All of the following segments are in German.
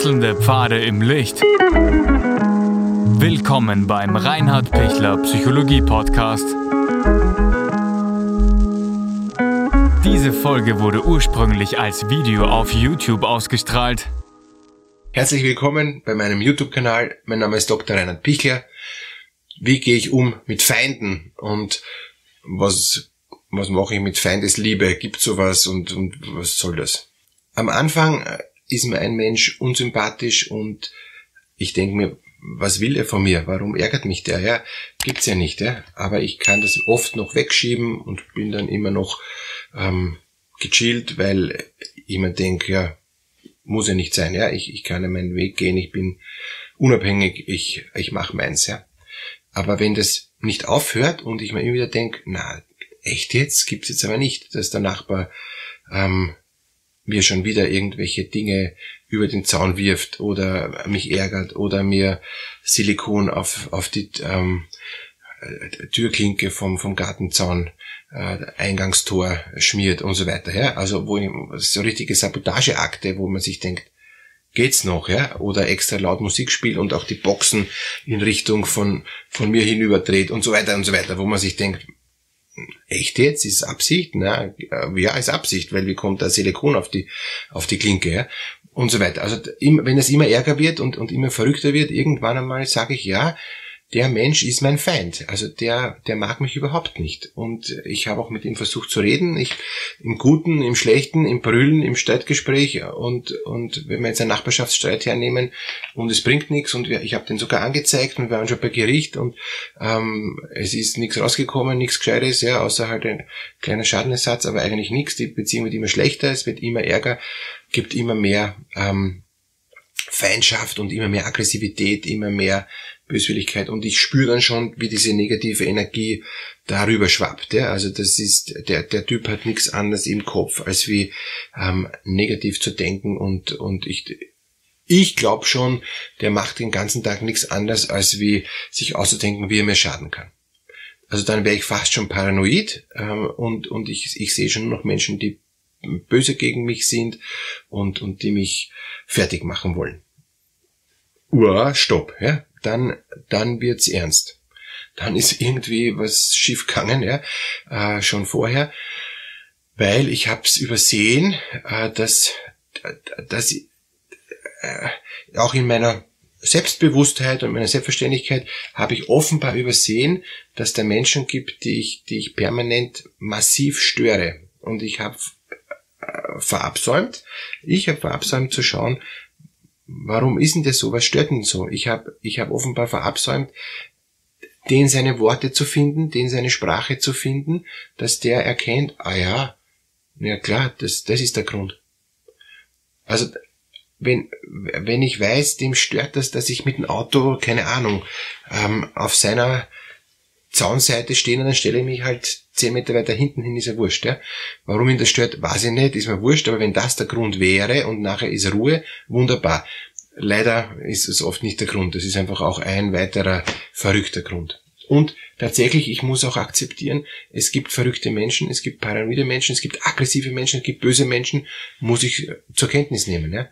Wechselnde Pfade im Licht. Willkommen beim Reinhard Pichler Psychologie Podcast. Diese Folge wurde ursprünglich als Video auf YouTube ausgestrahlt. Herzlich willkommen bei meinem YouTube-Kanal. Mein Name ist Dr. Reinhard Pichler. Wie gehe ich um mit Feinden und was, was mache ich mit Feindesliebe? Gibt sowas und, und was soll das? Am Anfang ist mir ein Mensch unsympathisch und ich denke mir, was will er von mir? Warum ärgert mich der? Ja, gibt's ja nicht, ja. Aber ich kann das oft noch wegschieben und bin dann immer noch ähm, gechillt, weil ich mir denke, ja, muss ja nicht sein, ja. Ich, ich kann ja meinen Weg gehen, ich bin unabhängig, ich, ich mache meins, ja. Aber wenn das nicht aufhört und ich mir immer wieder denke, na, echt jetzt? Gibt's jetzt aber nicht, dass der Nachbar ähm, mir schon wieder irgendwelche Dinge über den Zaun wirft oder mich ärgert oder mir Silikon auf, auf die ähm, äh, Türklinke vom, vom Gartenzaun äh, Eingangstor schmiert und so weiter. Ja? Also wo so richtige Sabotageakte, wo man sich denkt, geht's noch, ja? Oder extra laut Musik spielt und auch die Boxen in Richtung von, von mir hinüberdreht und so weiter und so weiter, wo man sich denkt, echt jetzt? Ist Absicht? Na, ja, ist Absicht, weil wie kommt da Silikon auf die, auf die Klinke, ja? Und so weiter. Also, wenn es immer ärger wird und, und immer verrückter wird, irgendwann einmal sage ich, ja, der Mensch ist mein Feind. Also der, der mag mich überhaupt nicht. Und ich habe auch mit ihm versucht zu reden. Ich, Im Guten, im Schlechten, im Brüllen, im Streitgespräch. Und, und wenn wir jetzt einen Nachbarschaftsstreit hernehmen und es bringt nichts und ich habe den sogar angezeigt und wir waren schon bei Gericht und ähm, es ist nichts rausgekommen, nichts Gescheites, ja, außer halt ein kleiner Schadenersatz, aber eigentlich nichts. Die Beziehung wird immer schlechter, es wird immer ärger, gibt immer mehr ähm, Feindschaft und immer mehr Aggressivität, immer mehr Böswilligkeit und ich spüre dann schon, wie diese negative Energie darüber schwappt. Ja? Also das ist, der, der Typ hat nichts anderes im Kopf, als wie ähm, negativ zu denken und, und ich, ich glaube schon, der macht den ganzen Tag nichts anderes, als wie sich auszudenken, wie er mir schaden kann. Also dann wäre ich fast schon paranoid ähm, und, und ich, ich sehe schon noch Menschen, die böse gegen mich sind und, und die mich fertig machen wollen. Uah, stopp, ja dann, dann wird's ernst. Dann ist irgendwie was schief gegangen, ja, äh, schon vorher, weil ich hab's übersehen, äh, dass, dass äh, auch in meiner Selbstbewusstheit und meiner Selbstverständlichkeit habe ich offenbar übersehen, dass da Menschen gibt, die ich, die ich permanent massiv störe. Und ich habe verabsäumt, ich habe verabsäumt zu schauen, warum ist denn das so? Was stört denn so? Ich habe ich hab offenbar verabsäumt, den seine Worte zu finden, den seine Sprache zu finden, dass der erkennt, ah ja, ja klar, das, das ist der Grund. Also wenn, wenn ich weiß, dem stört das, dass ich mit dem Auto, keine Ahnung, ähm, auf seiner Zaunseite stehen und dann stelle ich mich halt zehn Meter weiter hinten hin, ist ja wurscht. Ja? Warum ihn das stört, weiß ich nicht, ist mir wurscht, aber wenn das der Grund wäre und nachher ist Ruhe, wunderbar. Leider ist es oft nicht der Grund, das ist einfach auch ein weiterer verrückter Grund. Und tatsächlich, ich muss auch akzeptieren, es gibt verrückte Menschen, es gibt paranoide Menschen, es gibt aggressive Menschen, es gibt böse Menschen, muss ich zur Kenntnis nehmen. Ja?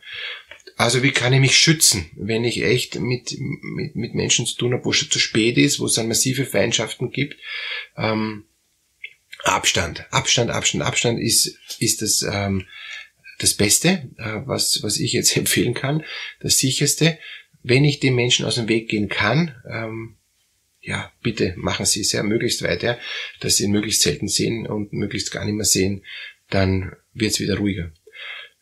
Also wie kann ich mich schützen, wenn ich echt mit, mit, mit Menschen zu tun habe, wo es schon zu spät ist, wo es dann massive Feindschaften gibt? Ähm, Abstand, Abstand, Abstand, Abstand ist, ist das, ähm, das Beste, äh, was, was ich jetzt empfehlen kann, das sicherste. Wenn ich den Menschen aus dem Weg gehen kann, ähm, ja, bitte machen Sie es ja möglichst weit, ja, dass Sie ihn möglichst selten sehen und möglichst gar nicht mehr sehen, dann wird es wieder ruhiger.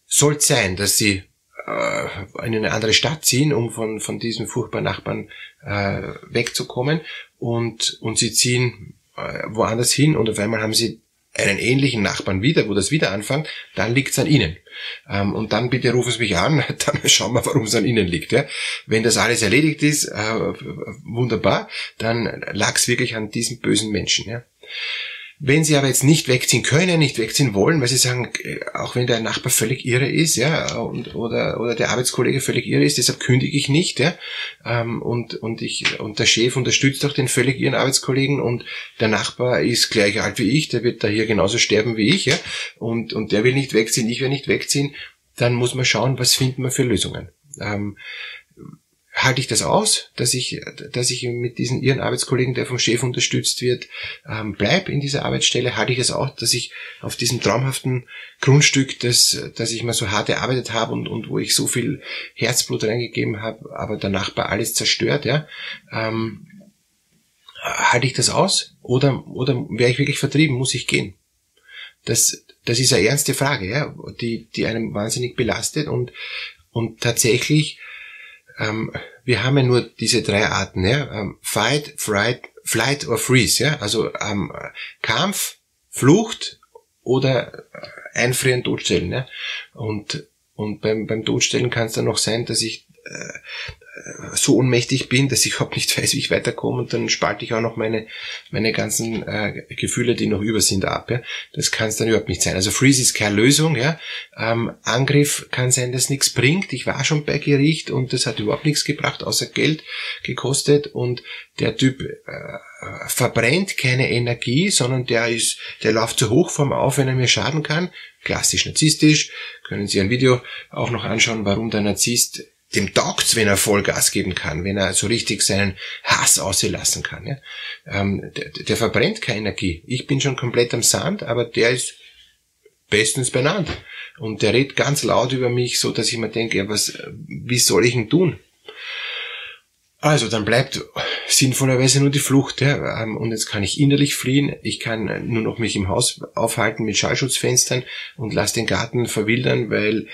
Soll sein, dass Sie äh, in eine andere Stadt ziehen, um von, von diesen furchtbaren Nachbarn äh, wegzukommen und, und sie ziehen äh, woanders hin und auf einmal haben sie einen ähnlichen Nachbarn wieder, wo das wieder anfängt, dann liegt's an ihnen. Ähm, und dann bitte rufen Sie mich an, dann schauen wir, warum es an ihnen liegt. Ja? Wenn das alles erledigt ist, äh, wunderbar, dann lag's wirklich an diesen bösen Menschen. Ja? Wenn sie aber jetzt nicht wegziehen können, nicht wegziehen wollen, weil sie sagen, äh, auch wenn der Nachbar völlig irre ist, ja, und, oder, oder der Arbeitskollege völlig irre ist, deshalb kündige ich nicht, ja, ähm, und, und ich, und der Chef unterstützt auch den völlig irren Arbeitskollegen und der Nachbar ist gleich alt wie ich, der wird da hier genauso sterben wie ich, ja, und, und der will nicht wegziehen, ich will nicht wegziehen, dann muss man schauen, was finden wir für Lösungen. Ähm, halte ich das aus, dass ich, dass ich mit diesen ihren Arbeitskollegen, der vom Chef unterstützt wird, ähm, bleib in dieser Arbeitsstelle, halte ich es aus, dass ich auf diesem traumhaften Grundstück, das, das ich mal so hart erarbeitet habe und, und wo ich so viel Herzblut reingegeben habe, aber der Nachbar alles zerstört, ja, ähm, halte ich das aus oder, oder wäre ich wirklich vertrieben, muss ich gehen? Das, das ist eine ernste Frage, ja, die, die einem wahnsinnig belastet und, und tatsächlich ähm, wir haben ja nur diese drei Arten, ja, ähm, Fight, Fright, Flight or Freeze, ja, also ähm, Kampf, Flucht oder Einfrieren, Totstellen, ja, und und beim, beim Totstellen kann es dann noch sein, dass ich äh, so ohnmächtig bin, dass ich überhaupt nicht weiß, wie ich weiterkomme und dann spalte ich auch noch meine, meine ganzen äh, Gefühle, die noch über sind, ab. Ja? Das kann es dann überhaupt nicht sein. Also Freeze ist keine Lösung. Ja? Ähm, Angriff kann sein, dass nichts bringt. Ich war schon bei Gericht und das hat überhaupt nichts gebracht, außer Geld gekostet und der Typ äh, verbrennt keine Energie, sondern der ist, der läuft zu Hochform auf, wenn er mir schaden kann. Klassisch narzisstisch. Können Sie ein Video auch noch anschauen, warum der Narzisst dem taugt's, wenn er Vollgas geben kann, wenn er so richtig seinen Hass auslassen kann. Ja? Ähm, der, der verbrennt keine Energie. Ich bin schon komplett am Sand, aber der ist bestens benannt. Und der redet ganz laut über mich, so dass ich mir denke, ja, was, wie soll ich ihn tun? Also, dann bleibt sinnvollerweise nur die Flucht, ja. Ähm, und jetzt kann ich innerlich fliehen, ich kann nur noch mich im Haus aufhalten mit Schallschutzfenstern und lass den Garten verwildern, weil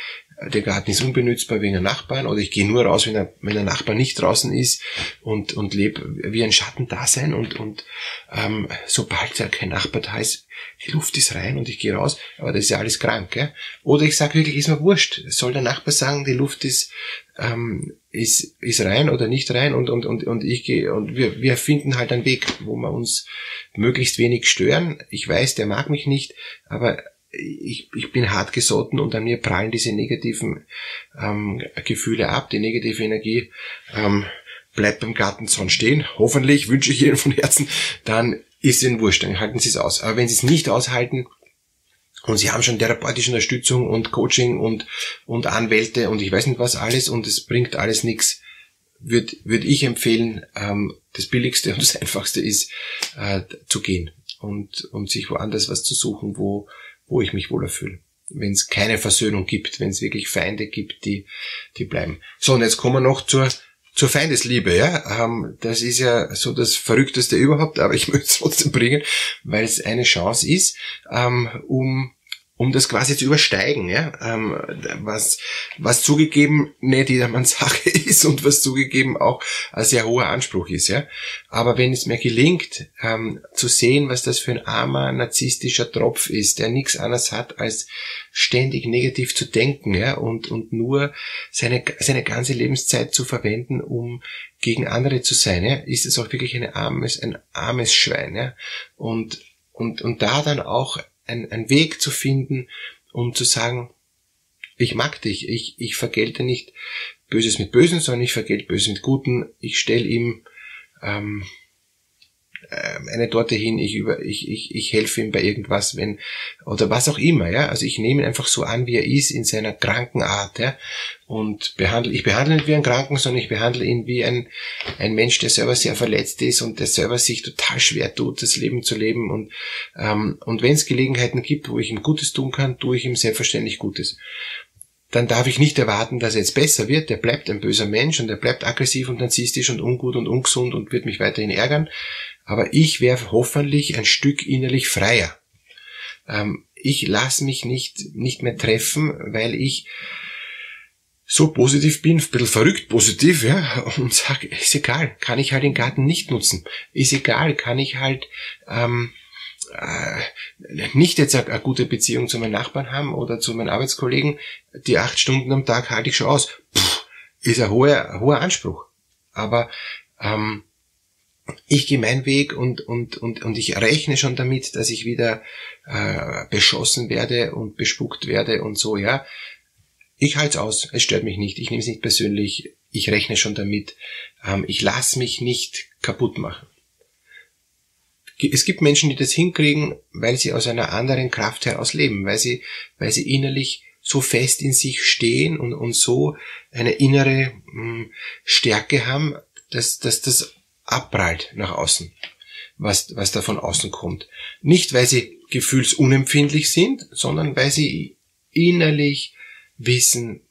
der Garten ist unbenützbar wegen der Nachbarn oder ich gehe nur raus, wenn der, wenn der Nachbar nicht draußen ist und, und lebe wie ein Schattendasein und, und ähm, sobald da kein Nachbar da ist, die Luft ist rein und ich gehe raus, aber das ist ja alles krank. Gell? Oder ich sage wirklich, ist mir wurscht. Soll der Nachbar sagen, die Luft ist, ähm, ist, ist rein oder nicht rein und, und, und, und ich gehe und wir, wir finden halt einen Weg, wo wir uns möglichst wenig stören. Ich weiß, der mag mich nicht, aber ich, ich bin hart gesotten und an mir prallen diese negativen ähm, Gefühle ab, die negative Energie ähm, bleibt beim Gartenzaun stehen. Hoffentlich wünsche ich Ihnen von Herzen, dann ist Ihnen wurscht, dann halten Sie es aus. Aber wenn Sie es nicht aushalten und Sie haben schon therapeutische Unterstützung und Coaching und, und Anwälte und ich weiß nicht was alles und es bringt alles nichts, würde würd ich empfehlen, ähm, das Billigste und das Einfachste ist, äh, zu gehen und, und sich woanders was zu suchen, wo wo ich mich wohler fühle. Wenn es keine Versöhnung gibt, wenn es wirklich Feinde gibt, die, die bleiben. So, und jetzt kommen wir noch zur, zur Feindesliebe, ja. Ähm, das ist ja so das Verrückteste überhaupt, aber ich möchte es trotzdem bringen, weil es eine Chance ist, ähm, um um das quasi zu übersteigen, ja, ähm, was, was zugegeben nicht jedermanns Sache ist und was zugegeben auch ein sehr hoher Anspruch ist, ja. Aber wenn es mir gelingt, ähm, zu sehen, was das für ein armer narzisstischer Tropf ist, der nichts anderes hat, als ständig negativ zu denken, ja, und, und nur seine, seine ganze Lebenszeit zu verwenden, um gegen andere zu sein, ja, ist es auch wirklich ein armes, ein armes Schwein, ja. Und, und, und da dann auch ein, ein Weg zu finden, um zu sagen, ich mag dich, ich, ich vergelte nicht Böses mit Bösen, sondern ich vergelte Böses mit Guten, ich stelle ihm ähm, ähm, eine Torte hin, ich, über, ich, ich, ich helfe ihm bei irgendwas, wenn, oder was auch immer, ja. Also ich nehme ihn einfach so an, wie er ist, in seiner kranken Art, ja. Und behandle, ich behandle ihn wie einen Kranken, sondern ich behandle ihn wie ein, ein Mensch, der selber sehr verletzt ist und der selber sich total schwer tut, das Leben zu leben. Und, ähm, und wenn es Gelegenheiten gibt, wo ich ihm Gutes tun kann, tue ich ihm selbstverständlich Gutes dann darf ich nicht erwarten, dass er jetzt besser wird. Der bleibt ein böser Mensch und er bleibt aggressiv und narzisstisch und ungut und ungesund und wird mich weiterhin ärgern aber ich wäre hoffentlich ein Stück innerlich freier. Ähm, ich lasse mich nicht, nicht mehr treffen, weil ich so positiv bin, ein bisschen verrückt positiv, ja, und sage, ist egal, kann ich halt den Garten nicht nutzen. Ist egal, kann ich halt ähm, äh, nicht jetzt eine, eine gute Beziehung zu meinen Nachbarn haben oder zu meinen Arbeitskollegen, die acht Stunden am Tag halte ich schon aus. Puh, ist ein hoher, ein hoher Anspruch. Aber ähm, ich gehe meinen Weg und, und, und, und ich rechne schon damit, dass ich wieder äh, beschossen werde und bespuckt werde und so, ja. Ich halte es aus, es stört mich nicht, ich nehme es nicht persönlich, ich rechne schon damit, ähm, ich lasse mich nicht kaputt machen. Es gibt Menschen, die das hinkriegen, weil sie aus einer anderen Kraft heraus leben, weil sie, weil sie innerlich so fest in sich stehen und, und so eine innere mh, hm, Stärke haben, dass, dass das abprallt nach außen, was, was da von außen kommt. Nicht, weil sie gefühlsunempfindlich sind, sondern weil sie innerlich wissen,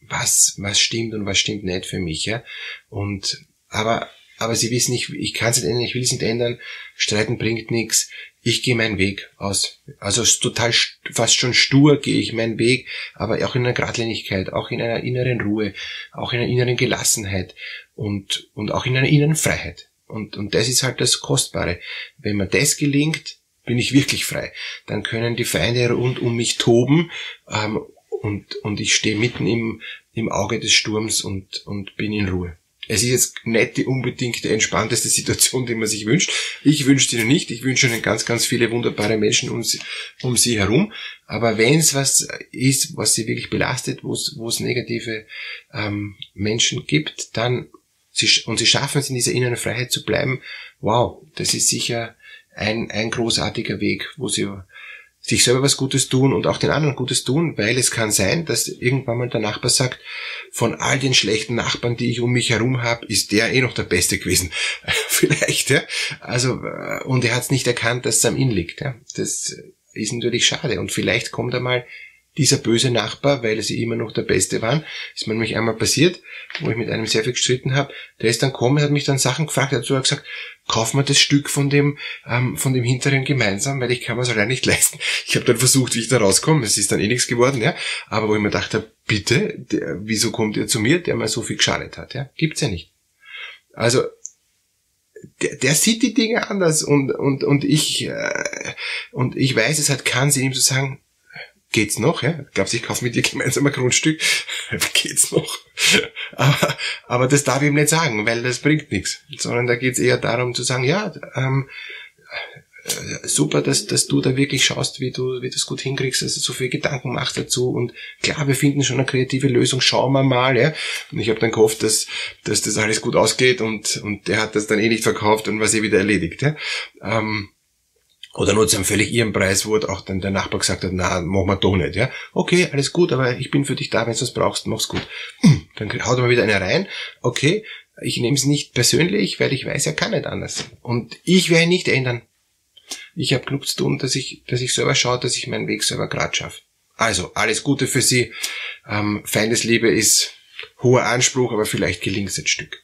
was, was stimmt und was stimmt nicht für mich, ja. Und, aber, aber sie wissen, ich, ich kann es nicht ändern, ich will es nicht ändern, streiten bringt nichts, ich gehe meinen Weg aus. Also total fast schon stur gehe ich meinen Weg, aber auch in einer Gradlinigkeit, auch in einer inneren Ruhe, auch in einer inneren Gelassenheit und, und auch in einer inneren Freiheit. Und, und das ist halt das Kostbare. Wenn mir das gelingt, bin ich wirklich frei. Dann können die Feinde rund um mich toben ähm, und, und ich stehe mitten im, im Auge des Sturms und, und bin in Ruhe. Es ist jetzt nicht die unbedingt entspannteste Situation, die man sich wünscht. Ich wünsche sie nicht. Ich wünsche ihnen ganz, ganz viele wunderbare Menschen um sie, um sie herum. Aber wenn es was ist, was sie wirklich belastet, wo es negative ähm, Menschen gibt, dann sie, und sie schaffen es in dieser inneren Freiheit zu bleiben, wow, das ist sicher ein, ein großartiger Weg, wo sie sich selber was Gutes tun und auch den anderen Gutes tun, weil es kann sein, dass irgendwann mal der Nachbar sagt, von all den schlechten Nachbarn, die ich um mich herum habe, ist der eh noch der Beste gewesen. Vielleicht, ja. Also, äh, und er hat es nicht erkannt, dass es am Inn liegt. Ja. Das ist natürlich schade. Und vielleicht kommt einmal dieser böse Nachbar, weil sie immer noch der Beste waren, ist mir nämlich einmal passiert, wo ich mit einem sehr viel gestritten habe, der ist dann gekommen, hat mich dann Sachen gefragt, hat sogar gesagt, kauf mir das Stück von dem, ähm, von dem hinteren gemeinsam, weil ich kann mir es allein nicht leisten. Ich habe dann versucht, wie ich da rauskomme, es ist dann eh nichts geworden, ja, aber wo ich mir dachte, bitte, der, wieso kommt ihr zu mir, der mir so viel geschadet hat, ja, gibt's ja nicht. Also, der, der sieht die Dinge anders und, und, und ich, äh, und ich weiß, es hat keinen Sinn, ihm zu sagen, geht's noch, ja? Glaubst ich kaufe mit dir gemeinsam ein Grundstück? geht's noch? aber, aber das darf ich ihm nicht sagen, weil das bringt nichts. Sondern da geht's eher darum zu sagen, ja, ähm, äh, super, dass, dass du da wirklich schaust, wie du, wie du es gut hinkriegst, dass du so viel Gedanken machst dazu und klar, wir finden schon eine kreative Lösung, schauen wir mal, ja. Und ich habe dann gehofft, dass, dass das alles gut ausgeht und, und der hat das dann eh nicht verkauft und was eh wieder erledigt, ja. Ähm, oder nur zu einem völlig ihren Preis, wo auch dann der Nachbar gesagt hat, na, machen wir doch nicht, ja. Okay, alles gut, aber ich bin für dich da, wenn du was brauchst, mach's gut. Hm, dann haut er mal wieder eine rein. Okay, ich nehme es nicht persönlich, weil ich weiß, er kann nicht anders. Und ich werde ihn nicht ändern. Ich habe genug zu tun, dass ich, dass ich selber schaue, dass ich meinen Weg selber grad schaffe. Also, alles Gute für Sie. Ähm, Feindesliebe ist hoher Anspruch, aber vielleicht gelingt es ein Stück.